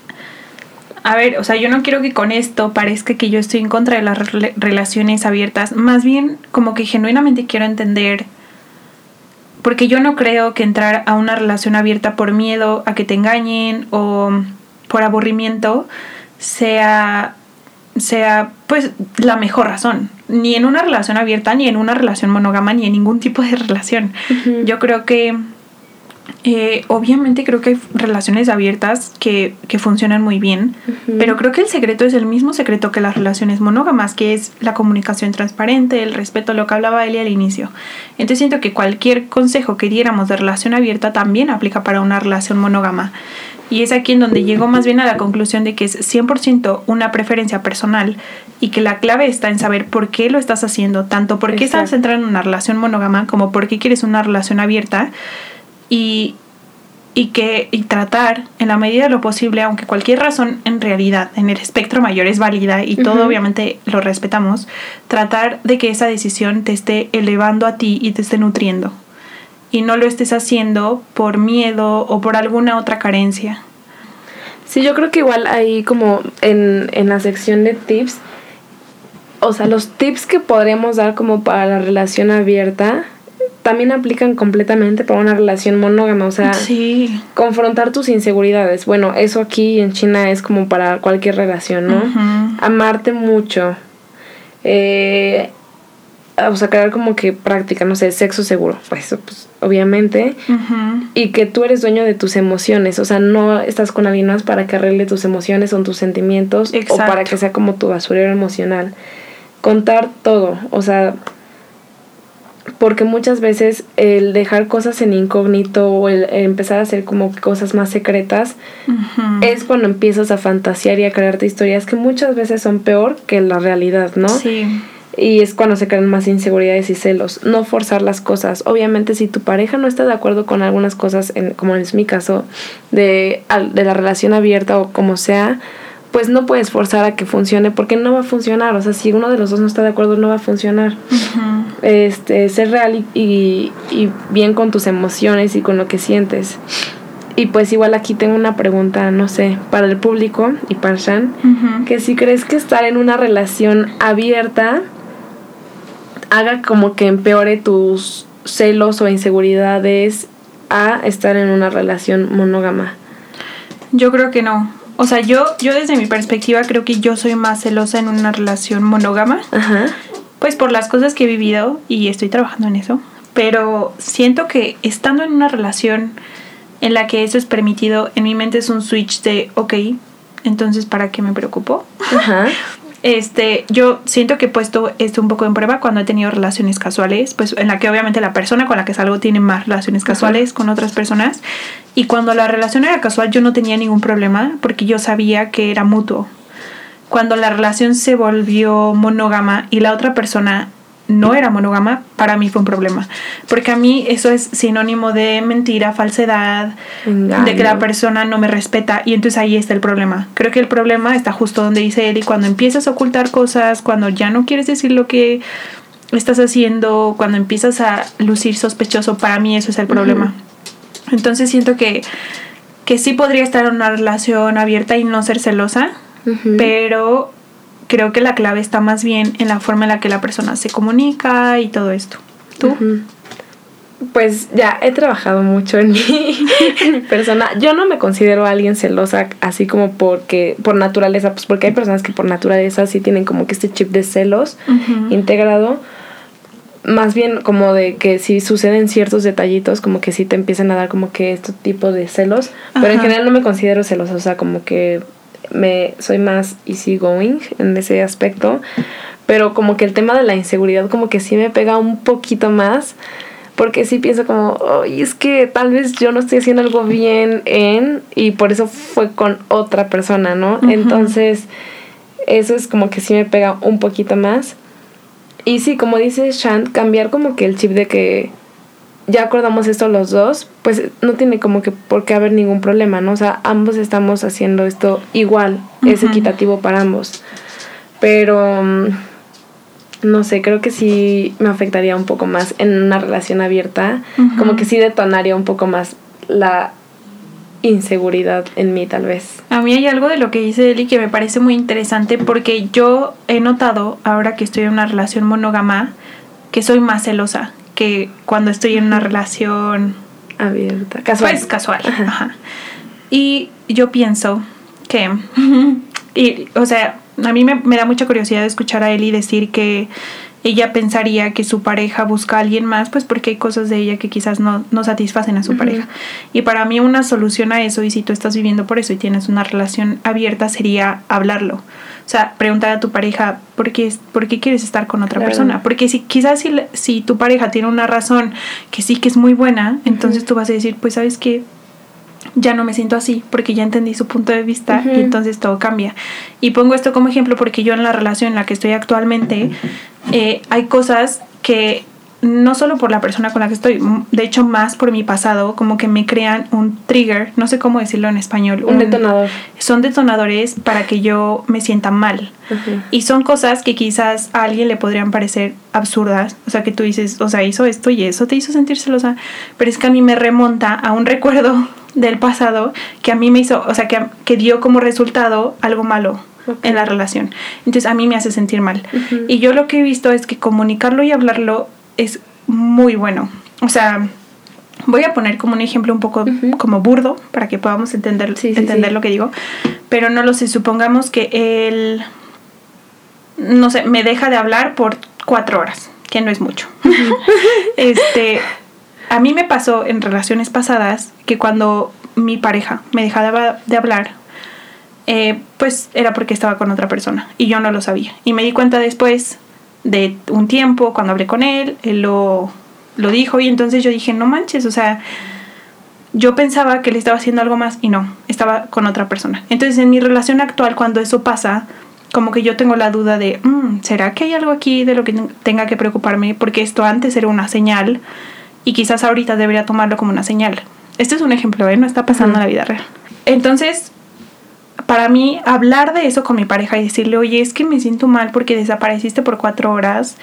a ver, o sea, yo no quiero que con esto parezca que yo estoy en contra de las relaciones abiertas. Más bien, como que genuinamente quiero entender. Porque yo no creo que entrar a una relación abierta por miedo a que te engañen o por aburrimiento sea sea pues la mejor razón, ni en una relación abierta, ni en una relación monógama, ni en ningún tipo de relación. Yo creo que, eh, obviamente creo que hay relaciones abiertas que, que funcionan muy bien, pero creo que el secreto es el mismo secreto que las relaciones monógamas, que es la comunicación transparente, el respeto, lo que hablaba Eli al inicio. Entonces siento que cualquier consejo que diéramos de relación abierta también aplica para una relación monógama. Y es aquí en donde llego más bien a la conclusión de que es 100% una preferencia personal y que la clave está en saber por qué lo estás haciendo, tanto por qué estás entrando en una relación monógama como por qué quieres una relación abierta y, y que y tratar en la medida de lo posible, aunque cualquier razón en realidad en el espectro mayor es válida y todo obviamente lo respetamos, tratar de que esa decisión te esté elevando a ti y te esté nutriendo. Y no lo estés haciendo por miedo o por alguna otra carencia. Sí, yo creo que igual ahí como en, en la sección de tips, o sea, los tips que podríamos dar como para la relación abierta también aplican completamente para una relación monógama, o sea, sí. confrontar tus inseguridades. Bueno, eso aquí en China es como para cualquier relación, ¿no? Amarte mucho. Eh, o sea, crear como que práctica, no sé, sexo seguro, pues, pues obviamente, y que tú eres dueño de tus emociones, o sea, no estás con alguien más para que arregle tus emociones o tus sentimientos o para que sea como tu basurero emocional. Contar todo, o sea, porque muchas veces el dejar cosas en incógnito o el, empezar a hacer como cosas más secretas es cuando empiezas a fantasear y a crearte historias que muchas veces son peor que la realidad, ¿no? Sí. Y es cuando se crean más inseguridades y celos. No forzar las cosas. Obviamente, si tu pareja no está de acuerdo con algunas cosas, en, como es mi caso, de, de la relación abierta o como sea, pues no puedes forzar a que funcione porque no va a funcionar. O sea, si uno de los dos no está de acuerdo, no va a funcionar. este, ser real y, y, bien con tus emociones y con lo que sientes. Y pues igual aquí tengo una pregunta, no sé, para el público y para Shan, que si crees que estar en una relación abierta haga como que empeore tus celos o inseguridades a estar en una relación monógama. Yo creo que no. O sea, yo, yo desde mi perspectiva creo que yo soy más celosa en una relación monógama. Ajá. Pues por las cosas que he vivido y estoy trabajando en eso. Pero siento que estando en una relación en la que eso es permitido, en mi mente es un switch de, ok, entonces ¿para qué me preocupo? Ajá. Este, yo siento que he puesto esto un poco en prueba cuando he tenido relaciones casuales, pues en la que obviamente la persona con la que salgo tiene más relaciones casuales con otras personas. Y cuando la relación era casual yo no tenía ningún problema porque yo sabía que era mutuo. Cuando la relación se volvió monógama y la otra persona no era monógama, para mí fue un problema. Porque a mí eso es sinónimo de mentira, falsedad, de que la persona no me respeta y entonces ahí está el problema. Creo que el problema está justo donde dice él y cuando empiezas a ocultar cosas, cuando ya no quieres decir lo que estás haciendo, cuando empiezas a lucir sospechoso, para mí eso es el problema. Entonces siento que, que sí podría estar en una relación abierta y no ser celosa, pero creo que la clave está más bien en la forma en la que la persona se comunica y todo esto. ¿Tú? Pues ya he trabajado mucho en mi, persona. Yo no me considero alguien celosa así como porque por naturaleza, pues porque hay personas que por naturaleza sí tienen como que este chip de celos integrado. Más bien como de que si suceden ciertos detallitos, como que sí te empiezan a dar como que este tipo de celos. Pero en general no me considero celosa, o sea, como que me soy más easygoing en ese aspecto, pero como que el tema de la inseguridad como que sí me pega un poquito más porque sí pienso como, y es que tal vez yo no estoy haciendo algo bien en y por eso fue con otra persona, ¿no? Entonces, eso es como que sí me pega un poquito más. Y sí, como dice Shant, cambiar como que el chip de que ya acordamos esto los dos, pues no tiene como que por qué haber ningún problema, ¿no? O sea, ambos estamos haciendo esto igual, es equitativo para ambos. Pero mm, no sé, creo que sí me afectaría un poco más en una relación abierta, como que sí detonaría un poco más la inseguridad en mí tal vez. A mí hay algo de lo que dice Eli que me parece muy interesante porque yo he notado ahora que estoy en una relación monógama que soy más celosa que cuando estoy en una relación abierta, casual. Pues casual. Y yo pienso que, y, o sea, a mí me, me, da mucha curiosidad escuchar a Eli decir que ella pensaría que su pareja busca a alguien más, pues porque hay cosas de ella que quizás no, no satisfacen a su pareja. Y para mí una solución a eso, y si tú estás viviendo por eso y tienes una relación abierta, sería hablarlo. O sea, preguntar a tu pareja por qué, por qué quieres estar con otra persona. Porque si quizás si, si, tu pareja tiene una razón que sí que es muy buena, entonces tú vas a decir, pues sabes que ya no me siento así porque ya entendí su punto de vista y entonces todo cambia. Y pongo esto como ejemplo porque yo en la relación en la que estoy actualmente eh, hay cosas que no solo por la persona con la que estoy, de hecho más por mi pasado, como que me crean un trigger, no sé cómo decirlo en español. Un, detonador. Son detonadores para que yo me sienta mal. Y son cosas que quizás a alguien le podrían parecer absurdas. O sea, que tú dices, o sea, hizo esto y eso te hizo sentir celosa. Pero es que a mí me remonta a un recuerdo del pasado que a mí me hizo, o sea, que, que dio como resultado algo malo. en la relación. Entonces a mí me hace sentir mal. Y yo lo que he visto es que comunicarlo y hablarlo es muy bueno. O sea, voy a poner como un ejemplo un poco como burdo para que podamos entender, entender lo que digo. Pero no lo sé, supongamos que él, no sé, me deja de hablar por cuatro horas, que no es mucho. este, a mí me pasó en relaciones pasadas que cuando mi pareja me dejaba de hablar, eh, pues era porque estaba con otra persona y yo no lo sabía. Y me di cuenta después de un tiempo, cuando hablé con él, él lo, dijo y entonces yo dije, no manches, o sea, yo pensaba que le estaba haciendo algo más y no, estaba con otra persona. Entonces en mi relación actual, cuando eso pasa, como que yo tengo la duda de, mm, ¿será que hay algo aquí de lo que tenga que preocuparme? Porque esto antes era una señal y quizás ahorita debería tomarlo como una señal. Este es un ejemplo, ¿eh? No está pasando en la vida real. Entonces, para mí hablar de eso con mi pareja y decirle, oye, es que me siento mal porque desapareciste por cuatro horas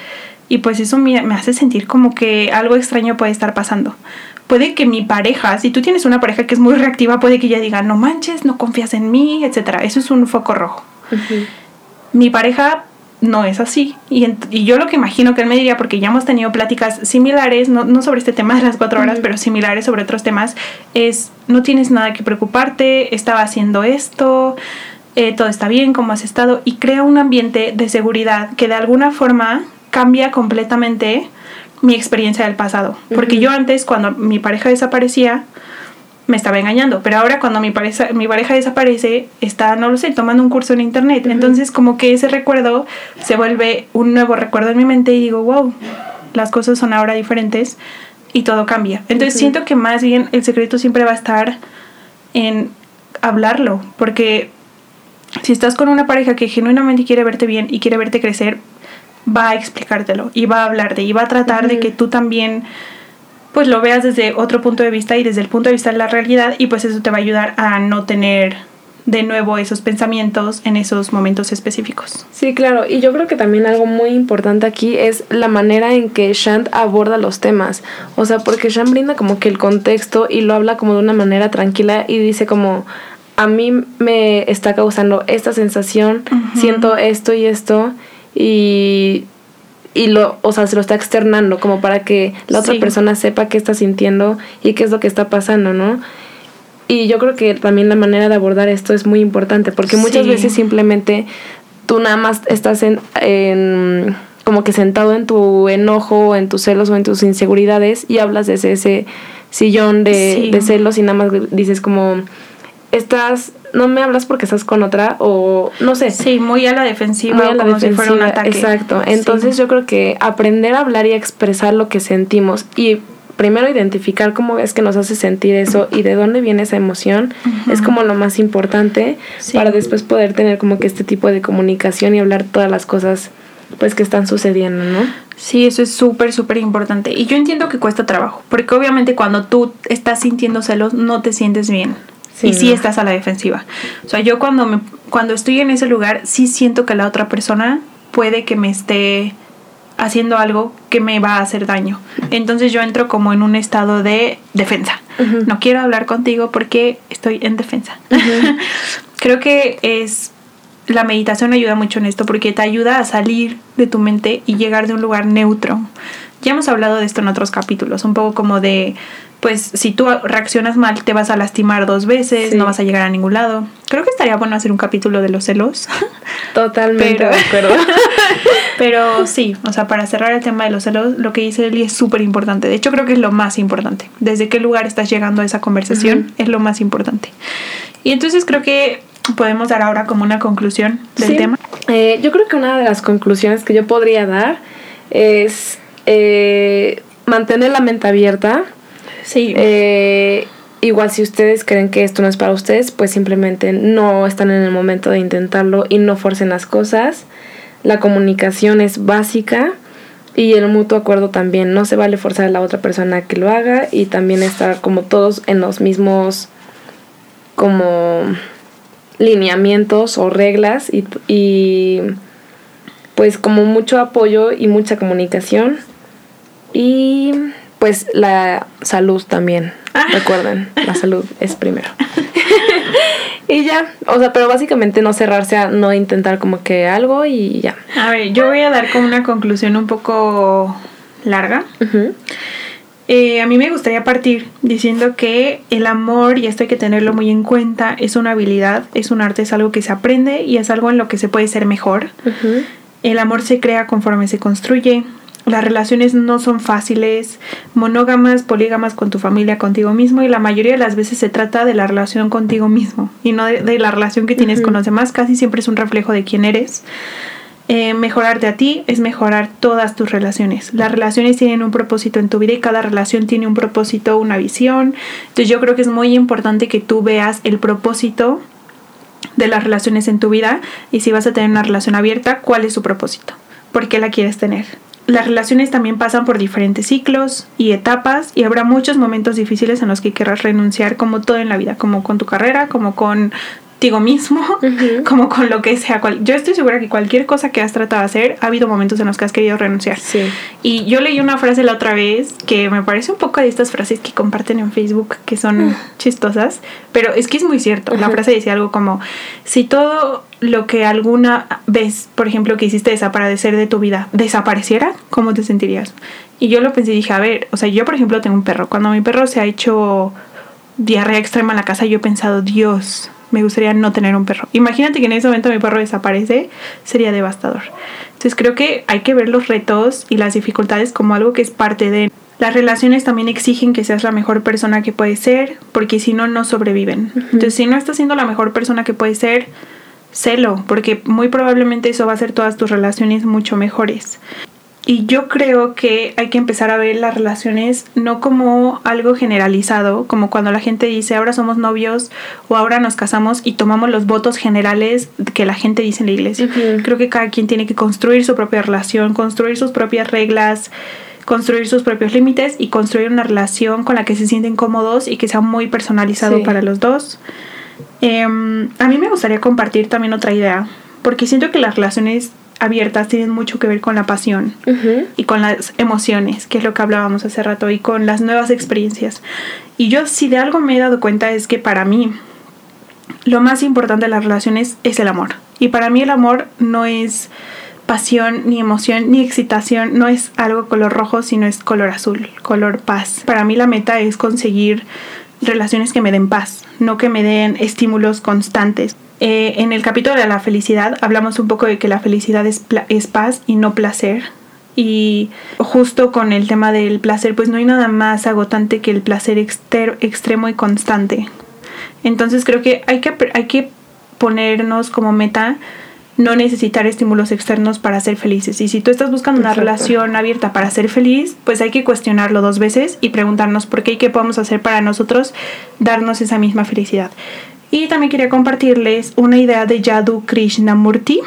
y pues eso me, hace sentir como que algo extraño puede estar pasando. Puede que mi pareja, si tú tienes una pareja que es muy reactiva, puede que ella diga, no manches, no confías en mí, etc. Eso es un foco rojo. Mi pareja no es así. Y, y, yo lo que imagino que él me diría, porque ya hemos tenido pláticas similares, no, no sobre este tema de las cuatro horas, pero similares sobre otros temas, es, no tienes nada que preocuparte, estaba haciendo esto, eh, todo está bien, como has estado, y crea un ambiente de seguridad que de alguna forma cambia completamente mi experiencia del pasado. Porque yo antes, cuando mi pareja desaparecía, me estaba engañando. Pero ahora cuando mi pareja, mi pareja desaparece, está, no lo sé, tomando un curso en internet. Entonces como que ese recuerdo se vuelve un nuevo recuerdo en mi mente y digo, wow, las cosas son ahora diferentes y todo cambia. Entonces siento que más bien el secreto siempre va a estar en hablarlo, porque si estás con una pareja que genuinamente quiere verte bien y quiere verte crecer, va a explicártelo y va a hablarte y va a tratar de que tú también pues lo veas desde otro punto de vista y desde el punto de vista de la realidad y pues eso te va a ayudar a no tener de nuevo esos pensamientos en esos momentos específicos. Sí, claro, y yo creo que también algo muy importante aquí es la manera en que Shant aborda los temas, o sea, porque Shant brinda como que el contexto y lo habla como de una manera tranquila y dice como a mí me está causando esta sensación, siento esto y esto y y lo, o sea, se lo está externando como para que la otra persona sepa qué está sintiendo y qué es lo que está pasando, ¿no? Y yo creo que también la manera de abordar esto es muy importante porque muchas veces simplemente tú nada más estás en, como que sentado en tu enojo, en tus celos o en tus inseguridades y hablas desde ese sillón de, de celos y nada más dices como estás no me hablas porque estás con otra o no sé. Sí, muy a la defensiva, muy a la como si fuera un ataque. Exacto. Entonces yo creo que aprender a hablar y a expresar lo que sentimos y primero identificar cómo es que nos hace sentir eso y de dónde viene esa emoción es como lo más importante para después poder tener como que este tipo de comunicación y hablar todas las cosas pues que están sucediendo, ¿no? Sí, eso es súper, súper importante. Y yo entiendo que cuesta trabajo, porque obviamente cuando tú estás sintiendo celos no te sientes bien y sí estás a la defensiva. O sea, yo cuando, me, cuando estoy en ese lugar, sí siento que la otra persona puede que me esté haciendo algo que me va a hacer daño. Entonces yo entro como en un estado de defensa. No quiero hablar contigo porque estoy en defensa. Creo que es la meditación ayuda mucho en esto porque te ayuda a salir de tu mente y llegar de un lugar neutro. Ya hemos hablado de esto en otros capítulos, un poco como de pues si tú reaccionas mal te vas a lastimar dos veces, no vas a llegar a ningún lado. Creo que estaría bueno hacer un capítulo de los celos. Totalmente pero, pero sí, o sea, para cerrar el tema de los celos, lo que dice Eli es súper importante. De hecho, creo que es lo más importante. Desde qué lugar estás llegando a esa conversación es lo más importante. Y entonces creo que podemos dar ahora como una conclusión del tema. Eh, yo creo que una de las conclusiones que yo podría dar es eh, mantener la mente abierta Sí. Eh, igual si ustedes creen que esto no es para ustedes, pues simplemente no están en el momento de intentarlo y no forcen las cosas. La comunicación es básica y el mutuo acuerdo también. No se vale forzar a la otra persona que lo haga y también estar como todos en los mismos como lineamientos o reglas y, y pues como mucho apoyo y mucha comunicación y pues la salud también. Ah. Recuerden, la salud es primero. y ya, o sea, pero básicamente no cerrarse a no intentar como que algo y ya. A ver, yo voy a dar como una conclusión un poco larga. Eh, a mí me gustaría partir diciendo que el amor, y esto hay que tenerlo muy en cuenta, es una habilidad, es un arte, es algo que se aprende y es algo en lo que se puede ser mejor. El amor se crea conforme se construye, las relaciones no son fáciles, monógamas, polígamas con tu familia, contigo mismo, y la mayoría de las veces se trata de la relación contigo mismo y no de, la relación que tienes con los demás. Casi siempre es un reflejo de quién eres. Eh, mejorarte a ti es mejorar todas tus relaciones. Las relaciones tienen un propósito en tu vida y cada relación tiene un propósito, una visión. Entonces yo creo que es muy importante que tú veas el propósito de las relaciones en tu vida y si vas a tener una relación abierta, cuál es su propósito, por qué la quieres tener las relaciones también pasan por diferentes ciclos y etapas y habrá muchos momentos difíciles en los que querrás renunciar como todo en la vida, como con tu carrera, como con mismo, como con lo que sea. Yo estoy segura que cualquier cosa que has tratado de hacer, ha habido momentos en los que has querido renunciar. Sí. Y yo leí una frase la otra vez que me parece un poco de estas frases que comparten en Facebook que son chistosas, pero es que es muy cierto. La frase decía algo como, si todo lo que alguna vez, por ejemplo, que hiciste desaparecer de tu vida, desapareciera, ¿cómo te sentirías? Y yo lo pensé y dije, a ver, o sea, yo por ejemplo tengo un perro. Cuando mi perro se ha hecho diarrea extrema en la casa, yo he pensado, Dios, me gustaría no tener un perro. Imagínate que en ese momento mi perro desaparece, sería devastador. Entonces creo que hay que ver los retos y las dificultades como algo que es parte de... Las relaciones también exigen que seas la mejor persona que puedes ser, porque si no, no sobreviven. Entonces si no estás siendo la mejor persona que puedes ser, celo, porque muy probablemente eso va a hacer todas tus relaciones mucho mejores. Y yo creo que hay que empezar a ver las relaciones no como algo generalizado, como cuando la gente dice ahora somos novios o ahora nos casamos y tomamos los votos generales que la gente dice en la iglesia. Creo que cada quien tiene que construir su propia relación, construir sus propias reglas, construir sus propios límites y construir una relación con la que se sienten cómodos y que sea muy personalizado para los dos. Em, a mí me gustaría compartir también otra idea, porque siento que las relaciones abiertas tienen mucho que ver con la pasión y con las emociones, que es lo que hablábamos hace rato, y con las nuevas experiencias. Y yo si de algo me he dado cuenta es que para mí lo más importante de las relaciones es el amor. Y para mí el amor no es pasión, ni emoción, ni excitación, no es algo color rojo, sino es color azul, color paz. Para mí la meta es conseguir relaciones que me den paz, no que me den estímulos constantes. Eh, en el capítulo de la felicidad hablamos un poco de que la felicidad es, es paz y no placer. Y justo con el tema del placer, pues no hay nada más agotante que el placer extremo y constante. Entonces creo que hay que, hay que ponernos como meta no necesitar estímulos externos para ser felices. Y si tú estás buscando una relación abierta para ser feliz, pues hay que cuestionarlo dos veces y preguntarnos por qué y qué podemos hacer para nosotros darnos esa misma felicidad. Y también quería compartirles una idea de Yadu Krishnamurti,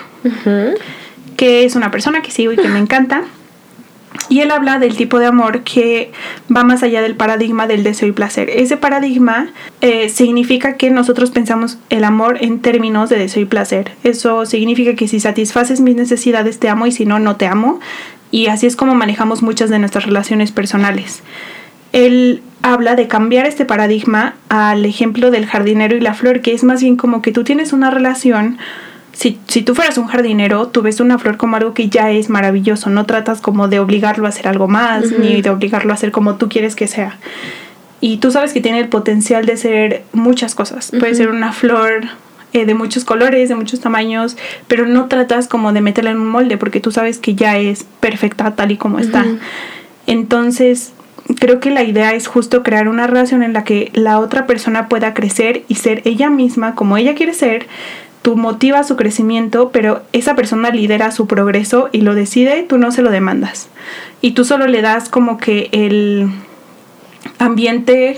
que es una persona que sigo y que me encanta. Y él habla del tipo de amor que va más allá del paradigma del deseo y placer. Ese paradigma eh, significa que nosotros pensamos el amor en términos de deseo y placer. Eso significa que si satisfaces mis necesidades te amo y si no, no te amo. Y así es como manejamos muchas de nuestras relaciones personales. Él habla de cambiar este paradigma al ejemplo del jardinero y la flor, que es más bien como que tú tienes una relación, si, si, tú fueras un jardinero, tú ves una flor como algo que ya es maravilloso, no tratas como de obligarlo a hacer algo más, ni de obligarlo a hacer como tú quieres que sea. Y tú sabes que tiene el potencial de ser muchas cosas. Puede ser una flor eh, de muchos colores, de muchos tamaños, pero no tratas como de meterla en un molde porque tú sabes que ya es perfecta tal y como está. Entonces, creo que la idea es justo crear una relación en la que la otra persona pueda crecer y ser ella misma como ella quiere ser. Tú motivas su crecimiento, pero esa persona lidera su progreso y lo decide, tú no se lo demandas. Y tú solo le das como que el ambiente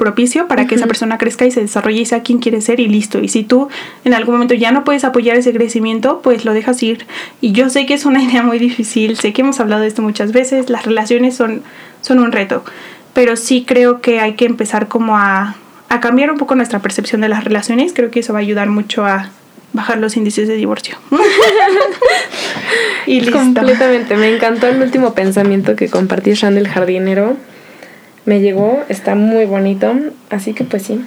propicio para que esa persona crezca y se desarrolle y sea quien quiere ser y listo. Y si tú en algún momento ya no puedes apoyar ese crecimiento, pues lo dejas ir. Y yo sé que es una idea muy difícil, sé que hemos hablado de esto muchas veces, las relaciones son, son un reto, pero sí creo que hay que empezar como a, a cambiar un poco nuestra percepción de las relaciones, creo que eso va a ayudar mucho a bajar los índices de divorcio. y listo. Completamente, me encantó el último pensamiento que compartí el jardinero. Me llegó, está muy bonito, así que pues sí,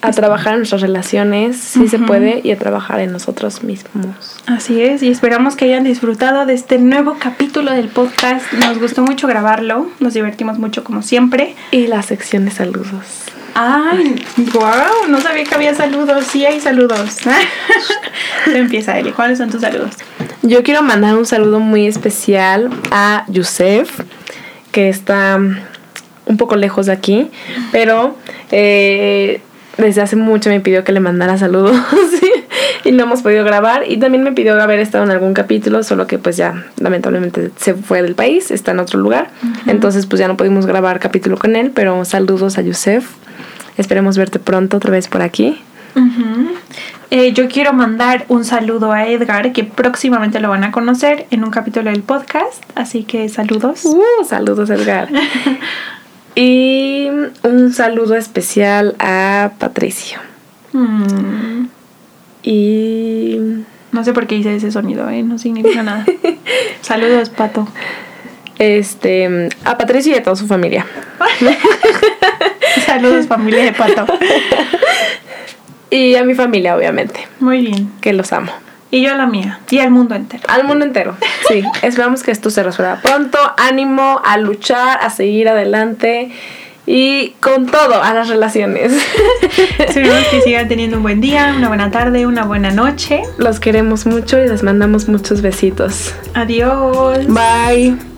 a trabajar en nuestras relaciones, si se puede, y a trabajar en nosotros mismos. Así es, y esperamos que hayan disfrutado de este nuevo capítulo del podcast. Nos gustó mucho grabarlo, nos divertimos mucho como siempre. Y la sección de saludos. Ay, wow, no sabía que había saludos. Sí hay saludos. empieza, Eli. ¿Cuáles son tus saludos? Yo quiero mandar un saludo muy especial a Yusef, que está un poco lejos de aquí, pero eh, desde hace mucho me pidió que le mandara saludos y no hemos podido grabar y también me pidió haber estado en algún capítulo, solo que pues ya lamentablemente se fue del país, está en otro lugar, entonces pues ya no pudimos grabar capítulo con él, pero saludos a Yusef, esperemos verte pronto otra vez por aquí. Eh, yo quiero mandar un saludo a Edgar, que próximamente lo van a conocer en un capítulo del podcast, así que saludos. Uh, saludos Edgar. Y un saludo especial a Patricio. Mm. Y... No sé por qué hice ese sonido, ¿eh? No significa nada. Saludos, Pato. Este, a Patricio y a toda su familia. Saludos, familia de Pato. Y a mi familia, obviamente. Muy bien. Que los amo. Y yo a la mía. Y al mundo entero. Al mundo entero. Sí. Esperamos que esto se resuelva pronto. Ánimo a luchar, a seguir adelante. Y con todo a las relaciones. Esperemos que sigan teniendo un buen día, una buena tarde, una buena noche. Los queremos mucho y les mandamos muchos besitos. Adiós. Bye.